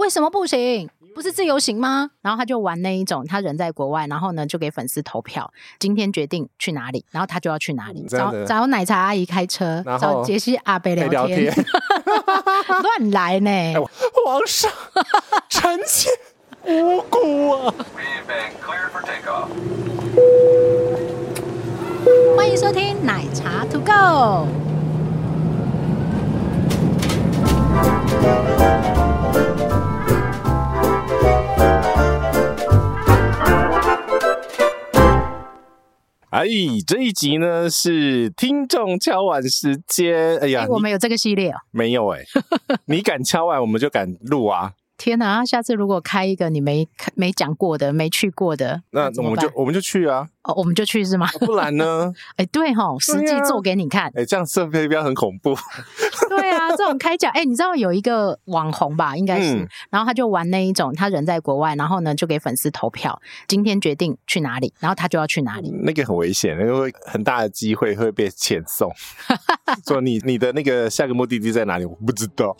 为什么不行？不是自由行吗？然后他就玩那一种，他人在国外，然后呢就给粉丝投票，今天决定去哪里，然后他就要去哪里。找找奶茶阿姨开车，找杰西阿贝聊天，乱来呢、欸！皇上，臣妾无辜啊！欢迎收听奶茶 To Go。哎，这一集呢是听众敲碗时间。哎呀，我们有这个系列哦？没有哎，你敢敲碗，我们就敢录啊！天哪，下次如果开一个你没没讲过的、没去过的，那我们就我们就去啊。哦，我们就去是吗？不然呢？哎，对哈，实际做给你看。哎，这样设备标很恐怖。对啊，这种开讲，哎，你知道有一个网红吧？应该是，然后他就玩那一种，他人在国外，然后呢就给粉丝投票，今天决定去哪里，然后他就要去哪里。那个很危险，那个很大的机会会被遣送。说你你的那个下个目的地在哪里？我不知道。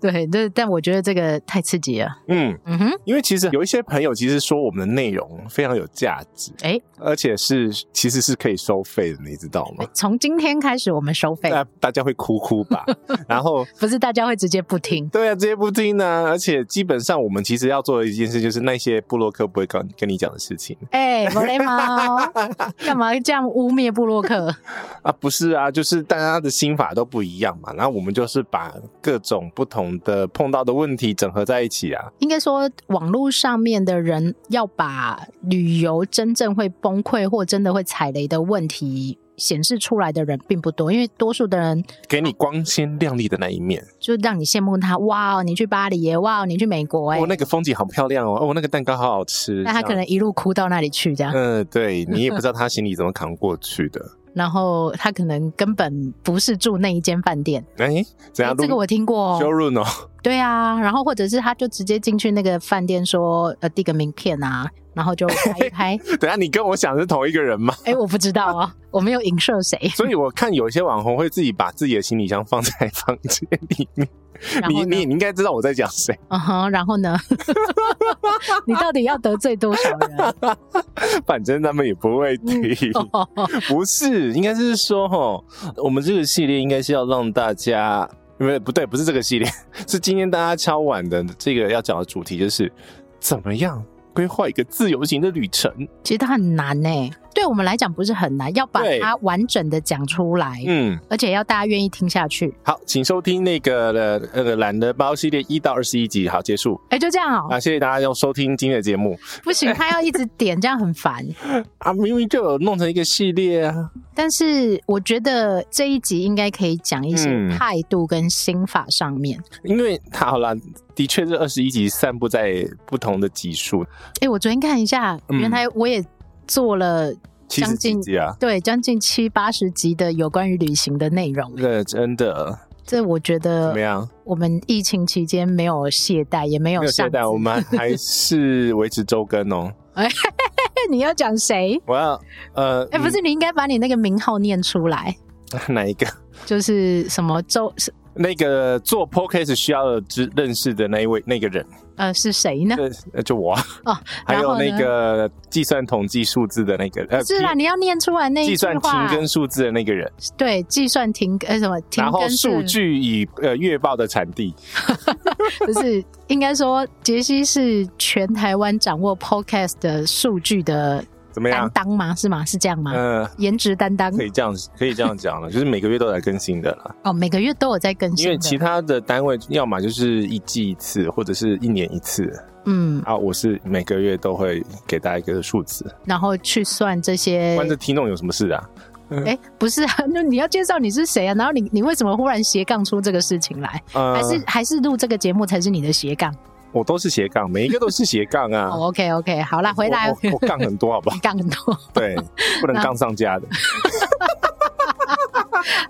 对，但但我觉得这个太刺激了。嗯嗯哼，因为其实有一些朋友其实说我们的内容非常有价值。哎，而且是其实是可以收费的，你知道吗？从今天开始我们收费，那大家会哭哭吧？然后不是大家会直接不听？对啊，直接不听呢、啊。而且基本上我们其实要做的一件事，就是那些布洛克不会跟跟你讲的事情。哎，没礼貌，干嘛这样污蔑布洛克啊？不是啊，就是大家的心法都不一样嘛。然后我们就是把各种不同的碰到的问题整合在一起啊。应该说，网络上面的人要把旅游真正会崩溃或真的会踩雷的问题显示出来的人并不多，因为多数的人给你光鲜亮丽的那一面，就让你羡慕他。哇哦，你去巴黎耶！哇哦，你去美国哎！哦，那个风景好漂亮哦！哦，那个蛋糕好好吃。那他可能一路哭到那里去，这样。嗯，对，你也不知道 他行李怎么扛过去的。然后他可能根本不是住那一间饭店。哎，怎样？这个我听过。修润哦。对啊，然后或者是他就直接进去那个饭店说呃递个名片啊。然后就拍一拍。等下，你跟我想是同一个人吗？哎，我不知道啊，我没有影射谁。所以我看有些网红会自己把自己的行李箱放在房间里面。你你你应该知道我在讲谁。嗯哼，然后呢？你到底要得罪多少人？反正他们也不会听。不是，应该是说哈，我们这个系列应该是要让大家，因为不对，不是这个系列，是今天大家敲碗的这个要讲的主题，就是怎么样。规划一个自由行的旅程，其实它很难呢、欸。对我们来讲不是很难，要把它完整的讲出来，嗯，而且要大家愿意听下去。好，请收听那个呃那个懒得包系列一到二十一集，好，结束。哎、欸，就这样哦。啊，谢谢大家要收听今天的节目。不行，他要一直点，这样很烦。啊，明明就有弄成一个系列啊。但是我觉得这一集应该可以讲一些态度跟心法上面，嗯、因为他好了，的确是二十一集散布在不同的集数。哎、欸，我昨天看一下，原来我也。做了将近集啊，对，将近七八十集的有关于旅行的内容。对，真的，这我觉得怎么样？我们疫情期间没有懈怠，也没有懈怠，我们还 是维持周更哦。哎，你要讲谁？我要呃，哎，不是，你应该把你那个名号念出来。哪一个？就是什么周？那个做 podcast 需要知认识的那一位那个人，呃，是谁呢？呃，就我哦。还有那个计算统计数字的那个，呃，是啦，你要念出来那。计算停跟数字的那个人，对，计算停呃什么停更。然后数据以呃月报的产地，不是应该说杰西是全台湾掌握 podcast 的数据的。怎么样？担当吗？是吗？是这样吗？嗯、呃，颜值担当可以这样，可以这样讲了，就是每个月都在更新的了。哦，每个月都有在更新。因为其他的单位要么就是一季一次，或者是一年一次。嗯，啊，我是每个月都会给大家一个数字，然后去算这些。关这听众有什么事啊？哎、欸，不是啊，那你要介绍你是谁啊？然后你你为什么忽然斜杠出这个事情来？呃、还是还是录这个节目才是你的斜杠？我都是斜杠，每一个都是斜杠啊。oh, OK OK，好啦，回来。我杠很多，好不好？杠很多。对，不能杠上家的。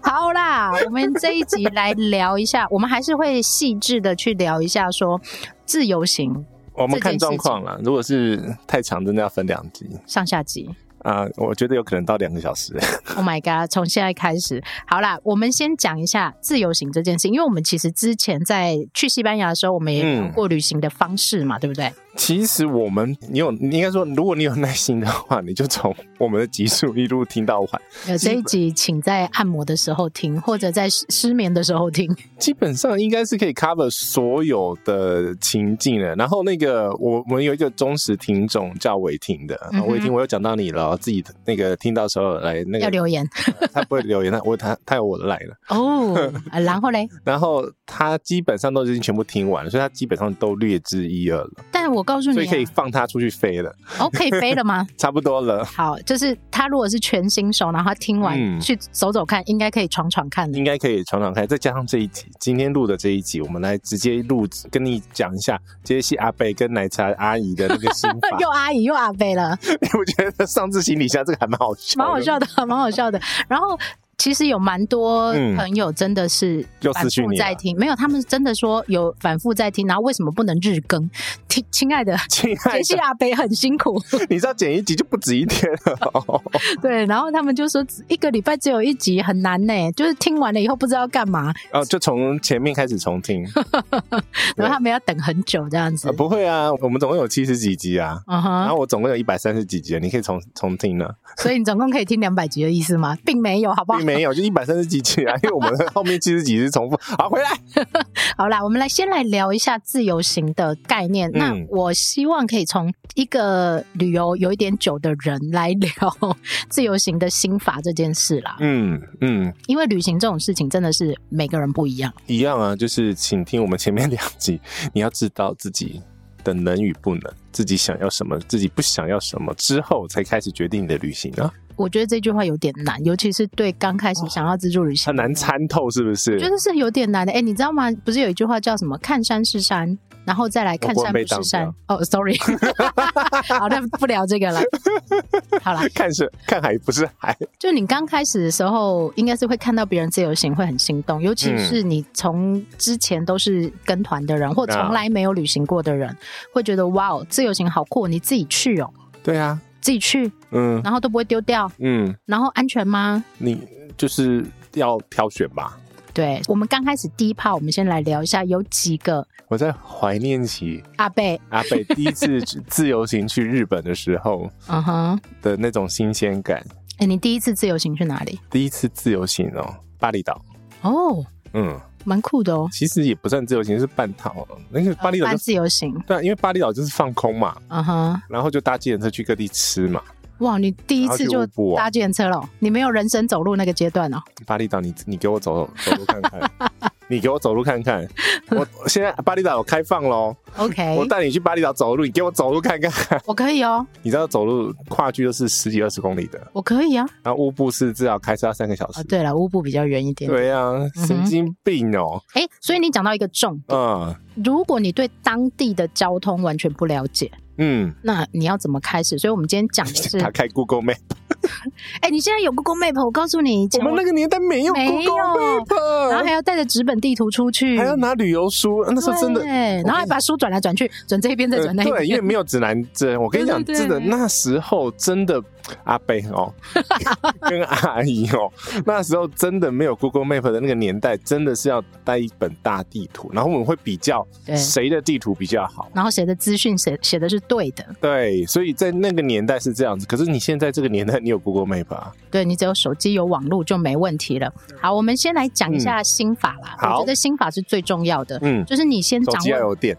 好啦，我们这一集来聊一下，我们还是会细致的去聊一下，说自由行。我们看状况啦，如果是太长，真的要分两集，上下集。啊、呃，我觉得有可能到两个小时。Oh my god！从现在开始，好啦，我们先讲一下自由行这件事，因为我们其实之前在去西班牙的时候，我们也有过旅行的方式嘛，嗯、对不对？其实我们，你有，你应该说，如果你有耐心的话，你就从我们的集数一路听到完。有这一集，请在按摩的时候听，或者在失眠的时候听。基本上应该是可以 cover 所有的情境的。然后那个，我我们有一个忠实听众叫伟霆的，伟霆，我有讲到你了，自己那个听到时候来那个要留言，他不会留言，他我他他有我的来了哦。然后嘞，然后他基本上都已经全部听完了，所以他基本上都略知一二了。但我告诉你、啊，所以可以放他出去飞了。哦，可以飞了吗？差不多了。好，就是他如果是全新手，然后他听完、嗯、去走走看，应该可以闯闯看的。应该可以闯闯看，再加上这一集，今天录的这一集，我们来直接录，跟你讲一下杰西阿贝跟奶茶阿姨的那个心法。又阿姨又阿贝了。我觉得上次行李箱这个还蛮好笑，蛮好笑的，蛮好笑的。然后。其实有蛮多朋友真的是反复在听，没有，他们真的说有反复在听，然后为什么不能日更？听，亲爱的，亲爱阿北很辛苦，你知道剪一集就不止一天了。对，然后他们就说一个礼拜只有一集很难呢，就是听完了以后不知道干嘛。哦，就从前面开始重听，然后他们要等很久这样子。不会啊，我们总共有七十几集啊，然后我总共有一百三十几集，你可以重重听呢。所以你总共可以听两百集的意思吗？并没有，好不好？没有，就一百三十几集啊，因为我们后面七十几是重复。好，回来。好啦，我们来先来聊一下自由行的概念。嗯、那我希望可以从一个旅游有一点久的人来聊自由行的心法这件事啦。嗯嗯，因为旅行这种事情真的是每个人不一样。一样啊，就是请听我们前面两集，你要知道自己的能与不能，自己想要什么，自己不想要什么之后，才开始决定你的旅行啊。我觉得这句话有点难，尤其是对刚开始想要自助旅行，很难参透，是不是？我觉得是有点难的。哎，你知道吗？不是有一句话叫什么“看山是山”，然后再来看山不是山。哦、oh,，sorry，好，那不聊这个了。好了，看是看海不是海。就你刚开始的时候，应该是会看到别人自由行会很心动，尤其是你从之前都是跟团的人，或从来没有旅行过的人，会觉得哇哦，自由行好酷，你自己去哦。对啊。自己去，嗯，然后都不会丢掉，嗯，然后安全吗？你就是要挑选吧。对，我们刚开始第一趴，我们先来聊一下，有几个我在怀念起阿贝阿贝 第一次自由行去日本的时候，嗯哼的那种新鲜感。哎，你第一次自由行去哪里？第一次自由行哦，巴厘岛。哦，嗯。蛮酷的哦，其实也不算自由行，是半套。那个巴厘岛、呃、自由行，对，因为巴厘岛就是放空嘛，嗯哼，然后就搭计程车去各地吃嘛。哇，你第一次就搭计程车了？你没有人生走路那个阶段哦。巴厘岛，你你给我走走路看看。你给我走路看看，我现在巴厘岛有开放喽。OK，我带你去巴厘岛走路，你给我走路看看。我可以哦。你知道走路跨距都是十几二十公里的。我可以啊。然后乌布是至少开车要三个小时。对了，乌布比较远一点。对啊，神经病哦。哎、欸，所以你讲到一个重点，嗯，如果你对当地的交通完全不了解，嗯，那你要怎么开始？所以我们今天讲的是 打开 Google Map。哎、欸，你现在有 Google Map？我告诉你，我们那个年代没有 Google Map，然后还要带着纸本地图出去，还要拿旅游书，那时候真的，然后还把书转来转去，转这边再转那边，对，因为没有指南针。我跟你讲，真的，那时候真的。阿伯哦，跟阿姨哦，那时候真的没有 Google Map 的那个年代，真的是要带一本大地图，然后我们会比较谁的地图比较好，然后谁的资讯写写的是对的。对，所以在那个年代是这样子。可是你现在这个年代，你有 Google Map 啊？对，你只有手机有网络就没问题了。好，我们先来讲一下心法啦。嗯、我觉得心法是最重要的。嗯，就是你先掌握。手机要有电。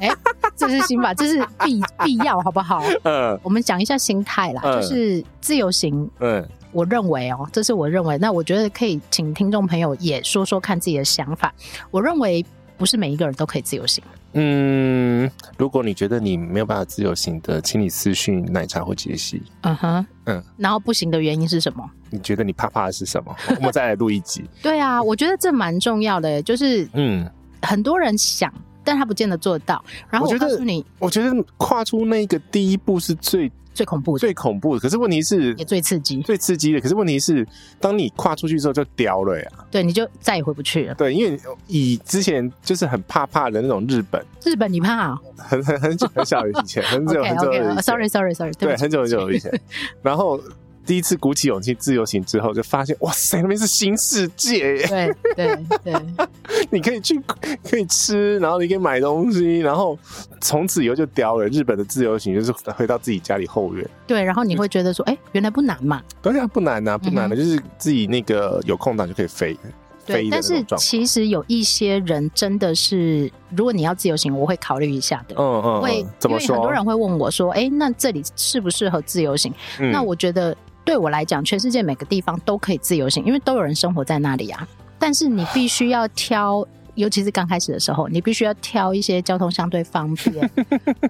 哎、欸，这是心法，这是必必要，好不好？嗯，我们讲一下心态啦，嗯、就是自由行。嗯，我认为哦、喔，这是我认为，那我觉得可以请听众朋友也说说看自己的想法。我认为不是每一个人都可以自由行。嗯，如果你觉得你没有办法自由行的，请你私讯奶茶或杰西。嗯哼，嗯，然后不行的原因是什么？你觉得你怕怕的是什么？我们再来录一集。对啊，我觉得这蛮重要的，就是嗯，很多人想。但他不见得做得到。然后我告诉你，我觉得跨出那个第一步是最最恐怖的，最恐怖的。可是问题是，也最刺激，最刺激的。可是问题是，当你跨出去之后就掉了呀。对，你就再也回不去了。对，因为以之前就是很怕怕的那种日本，日本你怕啊？很很很久很久以前，很久 很久以前。Sorry Sorry Sorry，对，很久很久以前。然后。第一次鼓起勇气自由行之后，就发现哇塞，那边是新世界耶！对对对，你可以去，可以吃，然后你可以买东西，然后从此以后就叼了。日本的自由行就是回到自己家里后院。对，然后你会觉得说，哎、欸，原来不难嘛？对啊，不难啊，不难的，嗯、就是自己那个有空档就可以飞。对，但是其实有一些人真的是，如果你要自由行，我会考虑一下的。嗯嗯，会怎么说？因为很多人会问我说，哎、欸，那这里适不适合自由行？嗯、那我觉得。对我来讲，全世界每个地方都可以自由行，因为都有人生活在那里啊。但是你必须要挑，尤其是刚开始的时候，你必须要挑一些交通相对方便，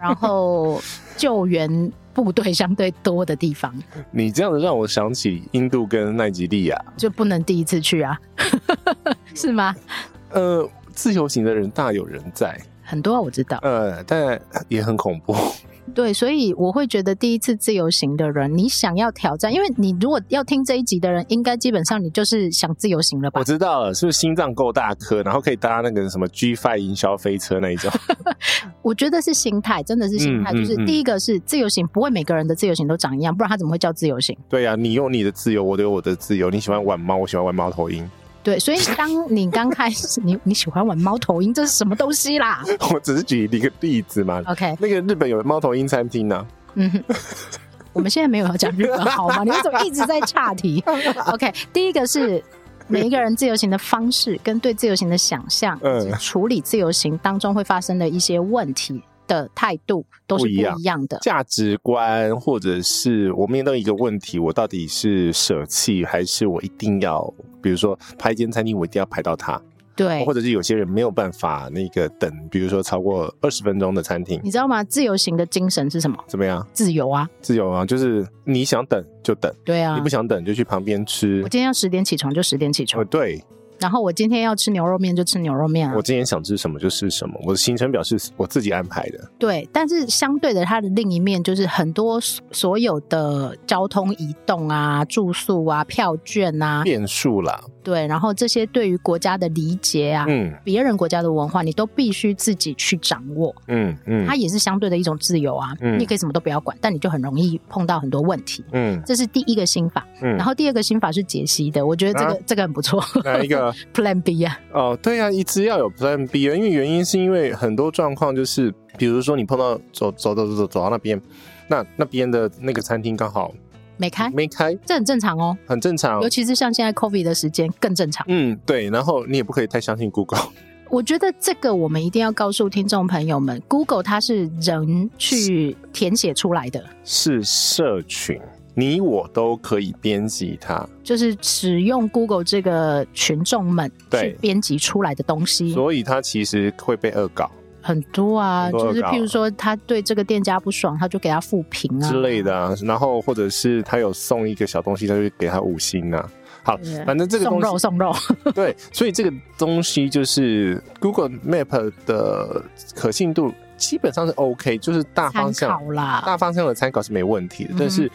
然后救援部队相对多的地方。你这样子让我想起印度跟奈及利亚，就不能第一次去啊？是吗？呃，自由行的人大有人在，很多啊，我知道。呃，但也很恐怖。对，所以我会觉得第一次自由行的人，你想要挑战，因为你如果要听这一集的人，应该基本上你就是想自由行了吧？我知道了，是不是心脏够大颗，然后可以搭那个什么 G Five 营销飞车那一种？我觉得是心态，真的是心态。嗯、就是第一个是自由行，不会每个人的自由行都长一样，不然他怎么会叫自由行？对呀、啊，你有你的自由，我有我的自由。你喜欢玩猫，我喜欢玩猫头鹰。对，所以当你刚开始，你你喜欢玩猫头鹰，这是什么东西啦？我只是举一个例子嘛。OK，那个日本有猫头鹰餐厅呢、啊。嗯哼，我们现在没有要讲日本好吗？你为什么一直在岔题？OK，第一个是每一个人自由行的方式跟对自由行的想象，嗯，处理自由行当中会发生的一些问题。的态度都是不一样的，价值观，或者是我面对一个问题，我到底是舍弃还是我一定要，比如说排一间餐厅，我一定要排到它。对，或者是有些人没有办法那个等，比如说超过二十分钟的餐厅，你知道吗？自由行的精神是什么？怎么样？自由啊，自由啊，就是你想等就等，对啊，你不想等就去旁边吃。我今天要十点起床就十点起床，哦，对。然后我今天要吃牛肉面就吃牛肉面啊！我今天想吃什么就吃什么，我的行程表是我自己安排的。对，但是相对的，它的另一面就是很多所有的交通移动啊、住宿啊、票券啊，变数啦。对，然后这些对于国家的理解啊，嗯，别人国家的文化，你都必须自己去掌握，嗯嗯，它也是相对的一种自由啊，嗯，你可以什么都不要管，但你就很容易碰到很多问题，嗯，这是第一个心法，嗯，然后第二个心法是解析的，我觉得这个这个很不错，哪一个？Plan B 啊？哦，对呀，一直要有 Plan B 啊，因为原因是因为很多状况就是，比如说你碰到走走走走走走到那边，那那边的那个餐厅刚好。没开，没开，这很正常哦，很正常，尤其是像现在 COVID 的时间更正常。嗯，对，然后你也不可以太相信 Google。我觉得这个我们一定要告诉听众朋友们，Google 它是人去填写出来的，是社群，你我都可以编辑它，就是使用 Google 这个群众们去编辑出来的东西，所以它其实会被恶搞。很多啊，多就是譬如说，他对这个店家不爽，他就给他负评啊之类的啊。然后或者是他有送一个小东西，他就给他五星啊。好，对反正这个东西送肉送肉。对，所以这个东西就是 Google Map 的可信度基本上是 OK，就是大方向啦，大方向的参考是没问题的。嗯、但是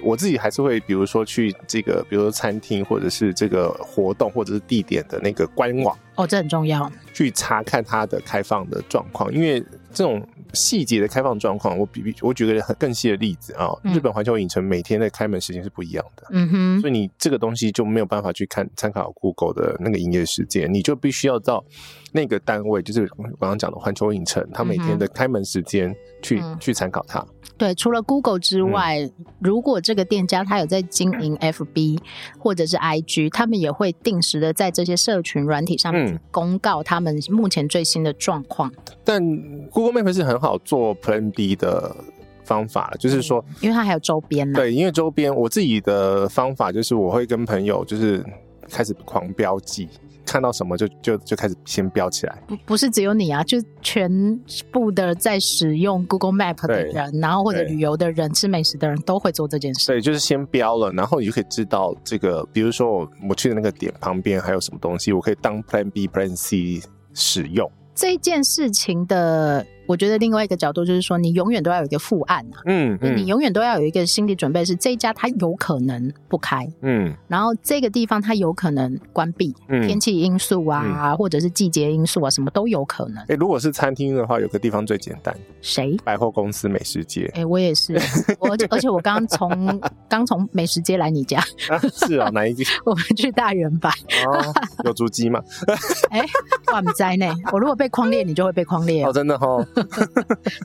我自己还是会，比如说去这个，比如说餐厅或者是这个活动或者是地点的那个官网。哦，这很重要。去查看它的开放的状况，因为这种细节的开放状况，我比比我举个很更细的例子啊，哦嗯、日本环球影城每天的开门时间是不一样的，嗯哼，所以你这个东西就没有办法去看参考 Google 的那个营业时间，你就必须要到那个单位，就是我刚刚讲的环球影城，它每天的开门时间去、嗯、去参考它。对，除了 Google 之外，嗯、如果这个店家他有在经营 FB 或者是 IG，他们也会定时的在这些社群软体上面公告他们目前最新的状况。但 Google Map 是很好做 Plan B 的方法，就是说，因为它还有周边呢。对，因为周边，我自己的方法就是我会跟朋友就是开始狂标记。看到什么就就就开始先标起来，不不是只有你啊，就全部的在使用 Google Map 的人，然后或者旅游的人、吃美食的人都会做这件事。对，就是先标了，然后你就可以知道这个，比如说我我去的那个点旁边还有什么东西，我可以当 Plan B、Plan C 使用。这件事情的我觉得另外一个角度就是说，你永远都要有一个副案啊，嗯，嗯，你永远都要有一个心理准备，是这一家它有可能不开，嗯，然后这个地方它有可能关闭，嗯，天气因素啊，嗯、或者是季节因素啊，什么都有可能。哎、欸，如果是餐厅的话，有个地方最简单，谁？百货公司美食街。哎、欸，我也是，我而且我刚从刚从美食街来你家，啊是啊，哪一间？我们去大圆百。哦，有足迹吗？哎、欸，我不知道呢。我如果被框列，你就会被框列哦，真的哦。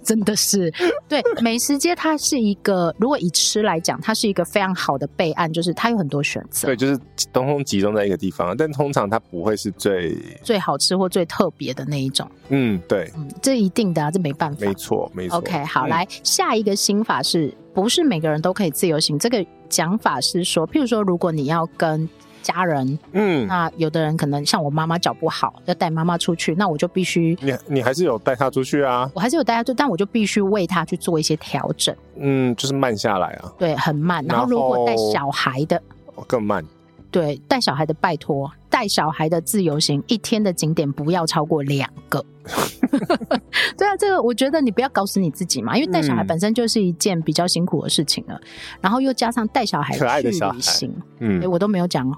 真的是，对美食街，它是一个，如果以吃来讲，它是一个非常好的备案，就是它有很多选择。对，就是通通集中在一个地方，但通常它不会是最最好吃或最特别的那一种。嗯，对，嗯，这一定的啊，这没办法。没错，没错。OK，好，嗯、来下一个心法是不是每个人都可以自由行？这个讲法是说，譬如说，如果你要跟家人，嗯，那有的人可能像我妈妈脚不好，要带妈妈出去，那我就必须你你还是有带她出去啊？我还是有带她出，但我就必须为她去做一些调整，嗯，就是慢下来啊，对，很慢。然后如果带小孩的，更慢。对，带小孩的拜托，带小孩的自由行，一天的景点不要超过两个。对啊，这个我觉得你不要搞死你自己嘛，因为带小孩本身就是一件比较辛苦的事情了，嗯、然后又加上带小孩去旅行，嗯、欸，我都没有讲哦。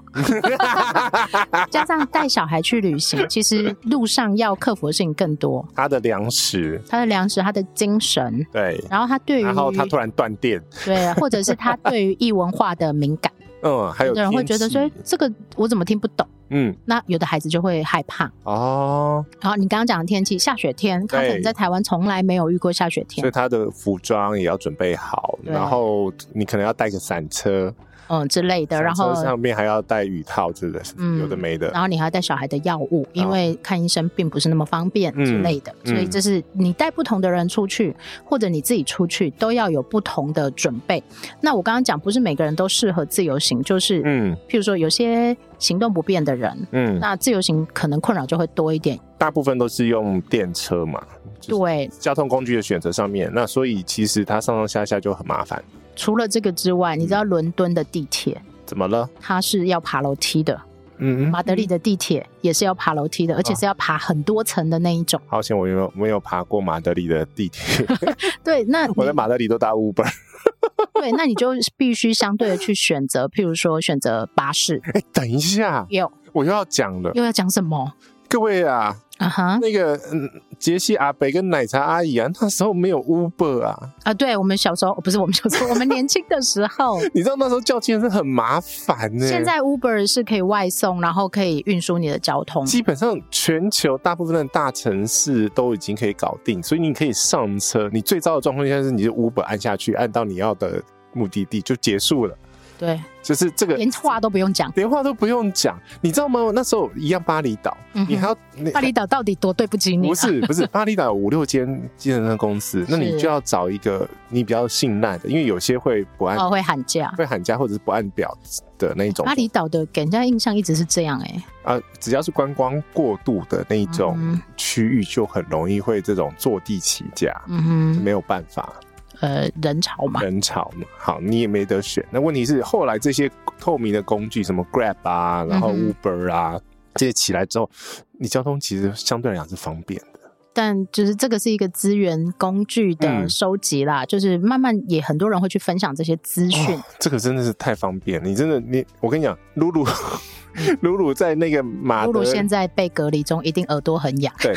加上带小孩去旅行，其实路上要克服的事情更多。他的粮食，他的粮食，他的精神，对，然后他对于，然后他突然断电，对，或者是他对于异文化的敏感。嗯，还有的人会觉得说，这个我怎么听不懂？嗯，那有的孩子就会害怕哦。然后你刚刚讲的天气，下雪天，他可能在台湾从来没有遇过下雪天，所以他的服装也要准备好，然后你可能要带个伞车。嗯之类的，然后上面还要带雨套之类的，嗯，有的没的。然后你还要带小孩的药物，因为看医生并不是那么方便之类的，所以这是你带不同的人出去，或者你自己出去，都要有不同的准备。那我刚刚讲，不是每个人都适合自由行，就是嗯，譬如说有些行动不便的人，嗯，那自由行可能困扰就会多一点。大部分都是用电车嘛，对，交通工具的选择上面，那所以其实它上上下下就很麻烦。除了这个之外，你知道伦敦的地铁怎么了？它是要爬楼梯的。嗯，马德里的地铁也是要爬楼梯的，而且是要爬很多层的那一种。好险，我没有没有爬过马德里的地铁。对，那 我在马德里都搭 Uber。对，那你就必须相对的去选择，譬如说选择巴士。哎，等一下，有我又要讲了，又要讲什么？各位啊。啊哈，那个嗯，杰西阿北跟奶茶阿姨啊，那时候没有 Uber 啊。啊，对，我们小时候不是我们小时候，我们年轻的时候，你知道那时候叫计程车很麻烦呢。现在 Uber 是可以外送，然后可以运输你的交通。基本上全球大部分的大城市都已经可以搞定，所以你可以上车。你最糟的状况下是，你就 Uber 按下去，按到你要的目的地就结束了。对，就是这个，连话都不用讲，连话都不用讲，你知道吗？那时候一样巴厘岛，嗯、你还要巴厘岛到底多对不起你、啊？不是不是，巴厘岛有五六间计程车公司，那你就要找一个你比较信赖的，因为有些会不按，哦，会喊价，会喊价或者是不按表的那种。巴厘岛的给人家印象一直是这样、欸，哎，啊，只要是观光过度的那一种区域，就很容易会这种坐地起价，嗯哼，没有办法。呃，人潮嘛，人潮嘛，好，你也没得选。那问题是，后来这些透明的工具，什么 Grab 啊，然后 Uber 啊，嗯、这些起来之后，你交通其实相对来讲是方便的。但就是这个是一个资源工具的收集啦，嗯、就是慢慢也很多人会去分享这些资讯、哦。这个真的是太方便，你真的你，我跟你讲，露露，露露在那个马德，露露现在被隔离中，一定耳朵很痒。对，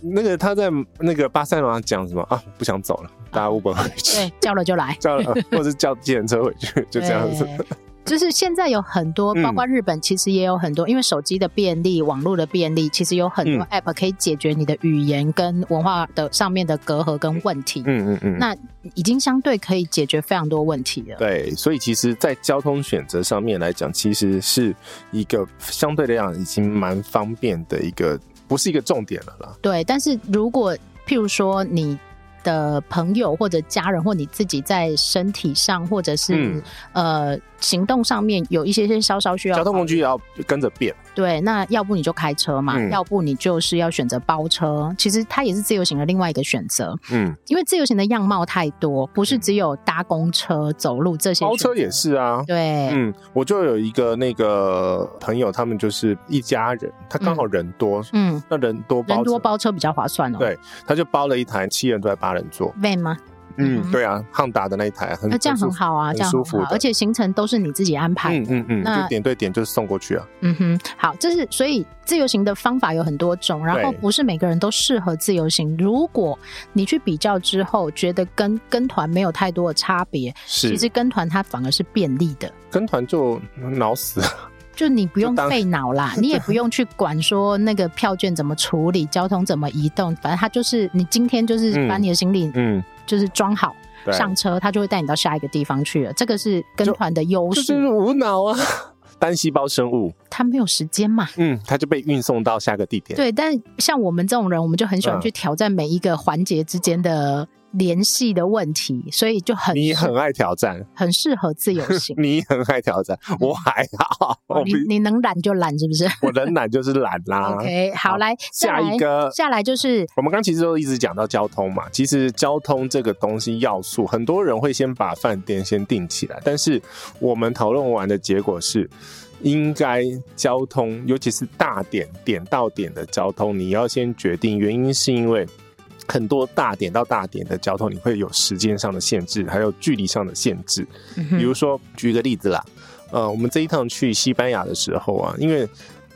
那个他在那个巴塞罗那讲什么啊？不想走了。搭 Uber 回去，对，叫了就来，叫了，或者是叫计程车回去，就这样子。就是现在有很多，包括日本，其实也有很多，嗯、因为手机的便利、网络的便利，其实有很多 App 可以解决你的语言跟文化的上面的隔阂跟问题。嗯嗯嗯，那已经相对可以解决非常多问题了。对，所以其实，在交通选择上面来讲，其实是一个相对来讲已经蛮方便的一个，不是一个重点了啦。对，但是如果譬如说你。的朋友或者家人，或你自己在身体上，或者是、嗯、呃行动上面有一些些稍稍需要，交通工具也要跟着变。对，那要不你就开车嘛，嗯、要不你就是要选择包车。其实它也是自由行的另外一个选择。嗯，因为自由行的样貌太多，不是只有搭公车、走路这些。包车也是啊。对，嗯，我就有一个那个朋友，他们就是一家人，他刚好人多，嗯，那人多包车，人多包车比较划算哦。对，他就包了一台七人座还八人座。为吗？嗯，对啊，汉达的那一台很，那这样很好啊，这样很舒服，而且行程都是你自己安排，嗯嗯嗯，那就点对点就是送过去啊。嗯哼，好，这是所以自由行的方法有很多种，然后不是每个人都适合自由行。如果你去比较之后觉得跟跟团没有太多的差别，是，其实跟团它反而是便利的。跟团就脑死，就你不用费脑啦，你也不用去管说那个票券怎么处理，交通怎么移动，反正他就是你今天就是把你的行李嗯。就是装好上车，他就会带你到下一个地方去了。这个是跟团的优势，就是无脑啊，单细胞生物，他没有时间嘛，嗯，他就被运送到下个地点。对，但像我们这种人，我们就很喜欢去挑战每一个环节之间的。联系的问题，所以就很你很爱挑战，很适合自由行。你很爱挑战，我还好。哦、你你能懒就懒，是不是？我能懒就是懒啦。OK，好，好来下一个，下来就是我们刚其实都一直讲到交通嘛。其实交通这个东西要素，很多人会先把饭店先定起来，但是我们讨论完的结果是，应该交通，尤其是大点点到点的交通，你要先决定。原因是因为。很多大点到大点的交通，你会有时间上的限制，还有距离上的限制。比如说，举一个例子啦，呃，我们这一趟去西班牙的时候啊，因为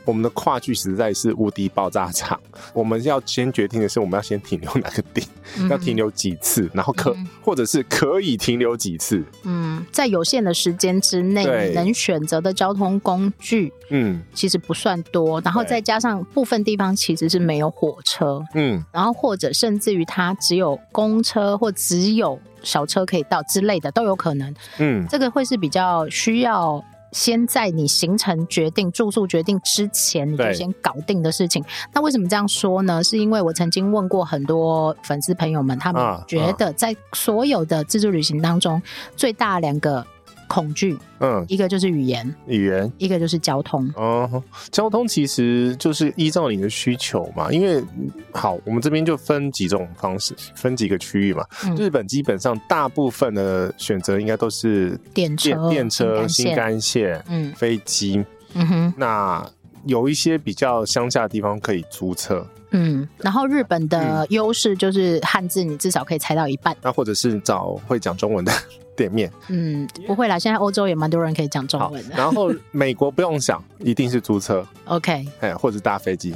我们的跨距实在是无敌爆炸场，我们要先决定的是我们要先停留哪个点，嗯、要停留几次，然后可、嗯、或者是可以停留几次。嗯，在有限的时间之内，你能选择的交通工具，嗯，其实不算多。然后再加上部分地方其实是没有火车，嗯，然后或者甚至于它只有公车或只有小车可以到之类的都有可能。嗯，这个会是比较需要。先在你行程决定、住宿决定之前，你就先搞定的事情。那为什么这样说呢？是因为我曾经问过很多粉丝朋友们，他们觉得在所有的自助旅行当中，最大两个。恐惧，嗯，一个就是语言，语言，一个就是交通。哦，交通其实就是依照你的需求嘛。因为好，我们这边就分几种方式，分几个区域嘛。嗯、日本基本上大部分的选择应该都是电车、电车、新干线、嗯，飞机。嗯哼，那有一些比较乡下的地方可以租车。嗯，然后日本的优势就是汉字，你至少可以猜到一半。那、嗯、或者是找会讲中文的。店面，嗯，不会啦。现在欧洲也蛮多人可以讲中文的。然后美国不用想，一定是租车，OK，哎，或者搭飞机。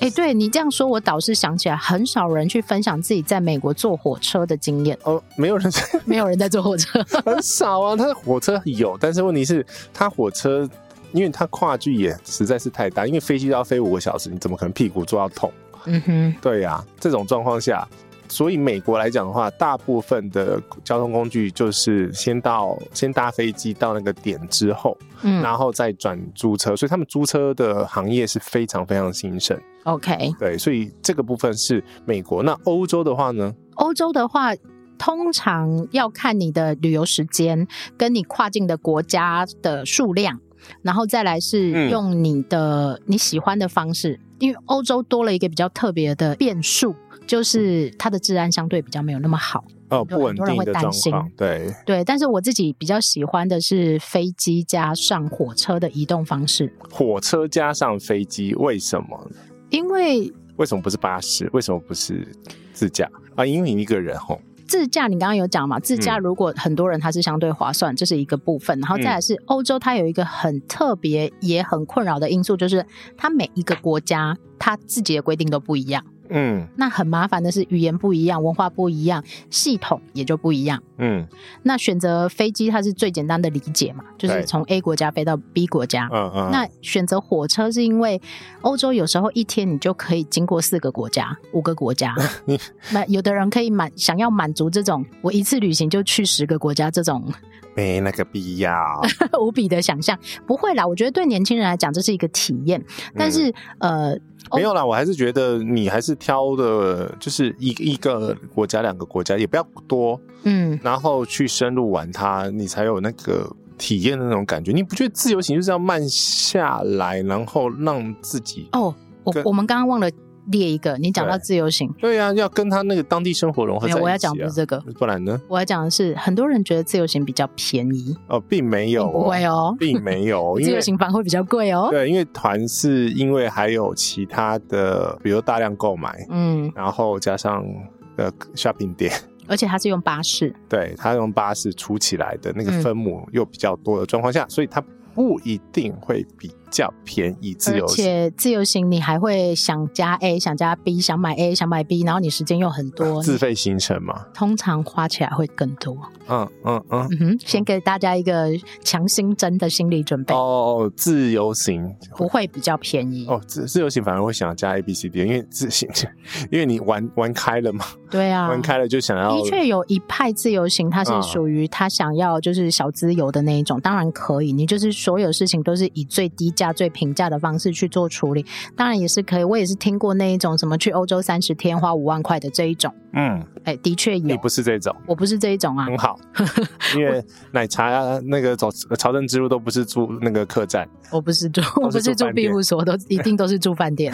哎、欸，对你这样说，我倒是想起来，很少人去分享自己在美国坐火车的经验。哦，没有人，没有人在坐火车，很少啊。他的火车有，但是问题是，他火车因为他跨距也实在是太大，因为飞机要飞五个小时，你怎么可能屁股坐到痛？嗯哼，对呀、啊，这种状况下。所以美国来讲的话，大部分的交通工具就是先到先搭飞机到那个点之后，嗯，然后再转租车。所以他们租车的行业是非常非常兴盛。OK，对，所以这个部分是美国。那欧洲的话呢？欧洲的话，通常要看你的旅游时间，跟你跨境的国家的数量，然后再来是用你的你喜欢的方式，嗯，因为欧洲多了一个比较特别的变数。就是它的治安相对比较没有那么好哦，不稳定的状况。对对，但是我自己比较喜欢的是飞机加上火车的移动方式。火车加上飞机，为什么？因为为什么不是巴士？为什么不是自驾啊？因为你一个人吼，自驾你刚刚有讲嘛？自驾如果很多人，它是相对划算，这是一个部分。然后再来是欧洲，它有一个很特别也很困扰的因素，就是它每一个国家它自己的规定都不一样。嗯，那很麻烦的是语言不一样，文化不一样，系统也就不一样。嗯，那选择飞机它是最简单的理解嘛，就是从 A 国家飞到 B 国家。嗯嗯。那选择火车是因为欧洲有时候一天你就可以经过四个国家、五个国家。那有的人可以满想要满足这种，我一次旅行就去十个国家这种。没那个必要，无比的想象不会啦。我觉得对年轻人来讲这是一个体验，但是、嗯、呃，没有啦，我还是觉得你还是挑的，就是一一个国家、两个国家，也不要多，嗯，然后去深入玩它，你才有那个体验的那种感觉。你不觉得自由行就是要慢下来，然后让自己哦，我我们刚刚忘了。列一个，你讲到自由行，对呀、啊，要跟他那个当地生活融合在一起、啊。没有，我要讲的是这个，不然呢？我要讲的是，很多人觉得自由行比较便宜。哦，并没有、哦，不会哦，并没有，自由行反而会比较贵哦。对，因为团是因为还有其他的，比如大量购买，嗯，然后加上呃 shopping 点，而且它是用巴士，对，它用巴士出起来的那个分母又比较多的状况下，嗯、所以它不一定会比。较便宜，自由行，而且自由行你还会想加 A，想加 B，想买 A，想买 B，然后你时间又很多，自费行程嘛，通常花起来会更多。嗯嗯嗯，嗯哼，先给大家一个强心针的心理准备。哦，自由行不会比较便宜哦，自自由行反而会想要加 A B C D，因为自行，因为你玩玩开了嘛。对啊，玩开了就想要。的确有一派自由行，它是属于他想要就是小资游的那一种，嗯、当然可以，你就是所有事情都是以最低价、最平价的方式去做处理，当然也是可以。我也是听过那一种什么去欧洲三十天花五万块的这一种。嗯，哎、欸，的确有。你不是这种，我不是这一种啊。很好，因为奶茶啊，那个走朝圣之路都不是住那个客栈。我不是住，我不是住庇护所，都 一定都是住饭店。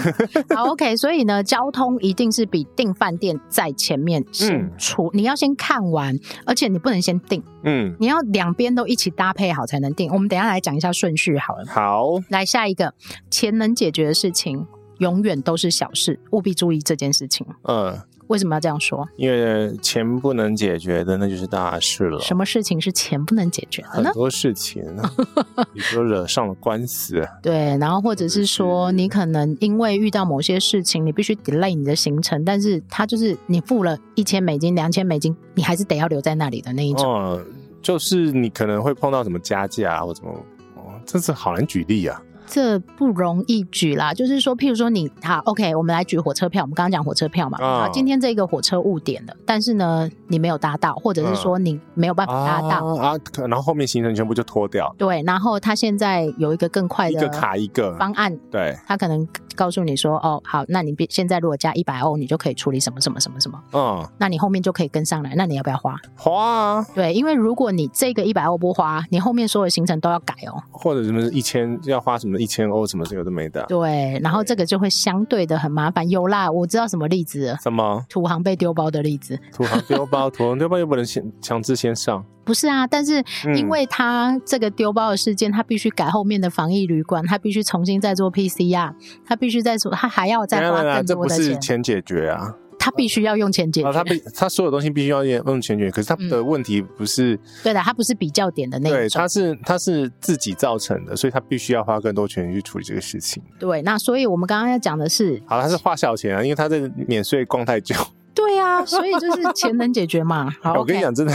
好，OK，所以呢，交通一定是比订饭店在前面先出，嗯、你要先看完，而且你不能先订。嗯，你要两边都一起搭配好才能定。我们等一下来讲一下顺序好了。好，来下一个，钱能解决的事情永远都是小事，务必注意这件事情。嗯。为什么要这样说？因为钱不能解决的，那就是大事了。什么事情是钱不能解决的呢？很多事情，比如说惹上了官司。对，然后或者是说，你可能因为遇到某些事情，你必须 delay 你的行程，但是他就是你付了一千美金、两千美金，你还是得要留在那里的那一种。哦，就是你可能会碰到什么加价啊，或什么，哦，这是好难举例啊。这不容易举啦，就是说，譬如说你好，OK，我们来举火车票。我们刚刚讲火车票嘛，啊，今天这个火车误点了，但是呢，你没有搭到，或者是说你没有办法搭到啊，啊，然后后面行程全部就脱掉。对，然后他现在有一个更快的一个卡一个方案，对，他可能告诉你说，哦，好，那你现在如果加一百欧，你就可以处理什么什么什么什么，嗯，那你后面就可以跟上来，那你要不要花？花啊，对，因为如果你这个一百欧不花，你后面所有行程都要改哦，或者什么一千要花什么。一千欧什么这个都没的，对，然后这个就会相对的很麻烦。有啦，我知道什么例子？什么？土航被丢包的例子？土航丢包，土航丢包又不能先强制先上？不是啊，但是因为他这个丢包的事件，他必须改后面的防疫旅馆，他必须重新再做 PCR，他必须再做，他还要再花更多的钱。这不是钱解决啊。他必须要用钱解决，他必他所有东西必须要用钱解决。可是他的问题不是、嗯、对的，他不是比较点的那种，对，他是他是自己造成的，所以他必须要花更多钱去处理这个事情。对，那所以我们刚刚要讲的是，好，他是花小钱啊，因为他在免税逛太久。对啊，所以就是钱能解决嘛。好，我跟你讲，真的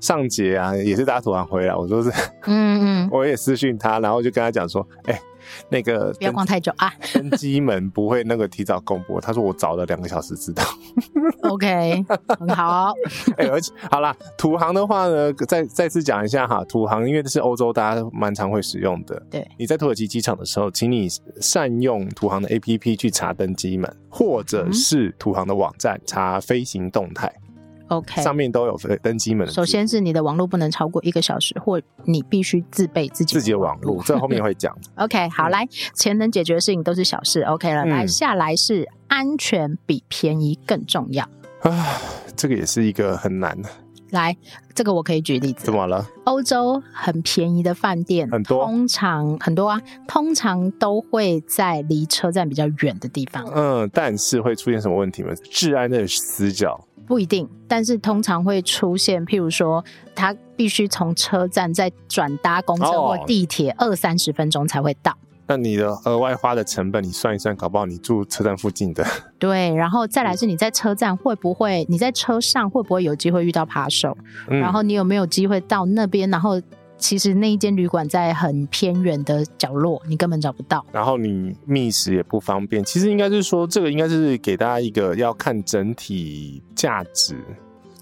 上节啊，也是打土航回来，我说是，嗯嗯，我也私讯他，然后就跟他讲说，哎、欸。那个不要逛太久啊！登机门不会那个提早公布，他说我早了两个小时知道。OK，很好。哎、欸，而且好啦，土航的话呢，再再次讲一下哈，土航因为这是欧洲大家蛮常会使用的。对，你在土耳其机场的时候，请你善用土航的 APP 去查登机门，或者是土航的网站查飞行动态。OK，上面都有登机门。首先是你的网络不能超过一个小时，或你必须自备自己自己的网络。这后面会讲。OK，好，嗯、来，钱能解决的事情都是小事。OK 了，来，下来是安全比便宜更重要。啊，这个也是一个很难的。来，这个我可以举例子。怎么了？欧洲很便宜的饭店很多，通常很多啊，通常都会在离车站比较远的地方。嗯，但是会出现什么问题吗？治安的死角。不一定，但是通常会出现，譬如说，他必须从车站再转搭公车或地铁二三十分钟才会到。那你的额外花的成本，你算一算，搞不好你住车站附近的。对，然后再来是你在车站会不会，你在车上会不会有机会遇到扒手？嗯，然后你有没有机会到那边，然后。其实那一间旅馆在很偏远的角落，你根本找不到。然后你觅食也不方便。其实应该是说，这个应该是给大家一个要看整体价值，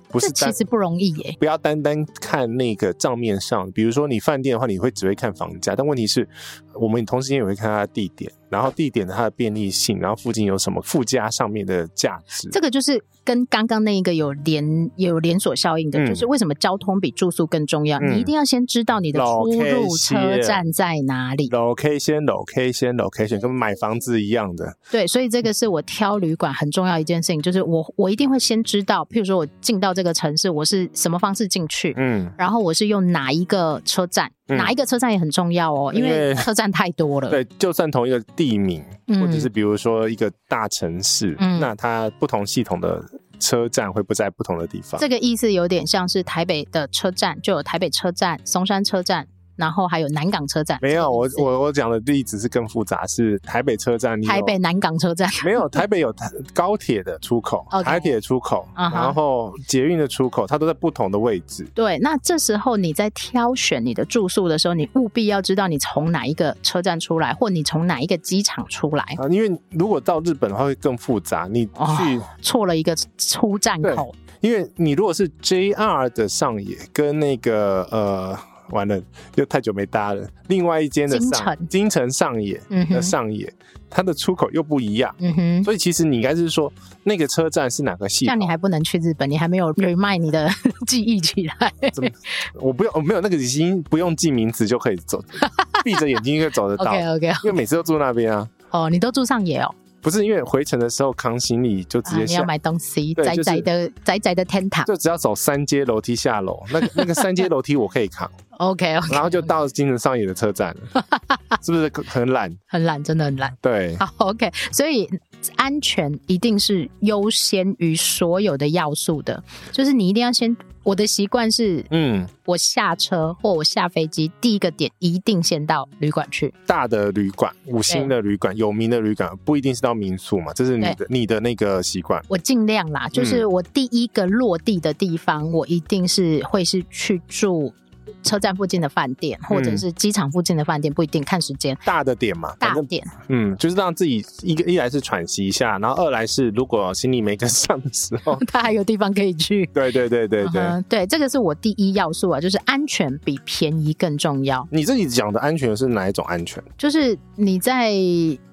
不是这其实不容易耶。不要单单看那个账面上，比如说你饭店的话，你会只会看房价，但问题是，我们同时间也会看它的地点。然后地点的它的便利性，然后附近有什么附加上面的价值。这个就是跟刚刚那一个有连有连锁效应的，嗯、就是为什么交通比住宿更重要？嗯、你一定要先知道你的出入车站在哪里。Location，location，location，跟买房子一样的。对，所以这个是我挑旅馆很重要一件事情，就是我我一定会先知道，譬如说我进到这个城市，我是什么方式进去，嗯，然后我是用哪一个车站。嗯、哪一个车站也很重要哦，因为车站太多了。对，就算同一个地名，嗯、或者是比如说一个大城市，嗯、那它不同系统的车站会不在不同的地方。这个意思有点像是台北的车站，就有台北车站、松山车站。然后还有南港车站，没有我我我讲的例子是更复杂，是台北车站，台北南港车站没有，台北有高铁的出口，台铁出口，然后捷运的出口，它都在不同的位置。对，那这时候你在挑选你的住宿的时候，你务必要知道你从哪一个车站出来，或你从哪一个机场出来啊。因为如果到日本的话会更复杂，你去错了一个出站口，因为你如果是 JR 的上野跟那个呃。完了，又太久没搭了。另外一间的上京城上野的上野，它的出口又不一样。嗯哼，所以其实你应该是说那个车站是哪个系统？像你还不能去日本，你还没有 remind 你的 记忆起来。怎么？我不用，我没有那个已经不用记名字就可以走，闭着眼睛就走得到。OK OK，因为每次都住那边啊。哦，你都住上野哦。不是因为回程的时候扛行李就直接你要买东西，对窄窄的、就是、窄窄的天堂，就只要走三阶楼梯下楼，那个那个三阶楼梯我可以扛。OK 然后就到金城上野的车站了，是不是很懒？很懒，真的很懒。对，好 OK，所以安全一定是优先于所有的要素的，就是你一定要先。我的习惯是，嗯，我下车或我下飞机，第一个点一定先到旅馆去。大的旅馆，五星的旅馆，有名的旅馆，不一定是到民宿嘛，这是你的你的那个习惯。我尽量啦，就是我第一个落地的地方，嗯、我一定是会是去住。车站附近的饭店，或者是机场附近的饭店，不一定看时间。大的点嘛，大点，嗯，就是让自己一个一来是喘息一下，然后二来是如果心里没跟上的时候，他还有地方可以去。对对对对对，对，这个是我第一要素啊，就是安全比便宜更重要。你自己讲的安全是哪一种安全？就是你在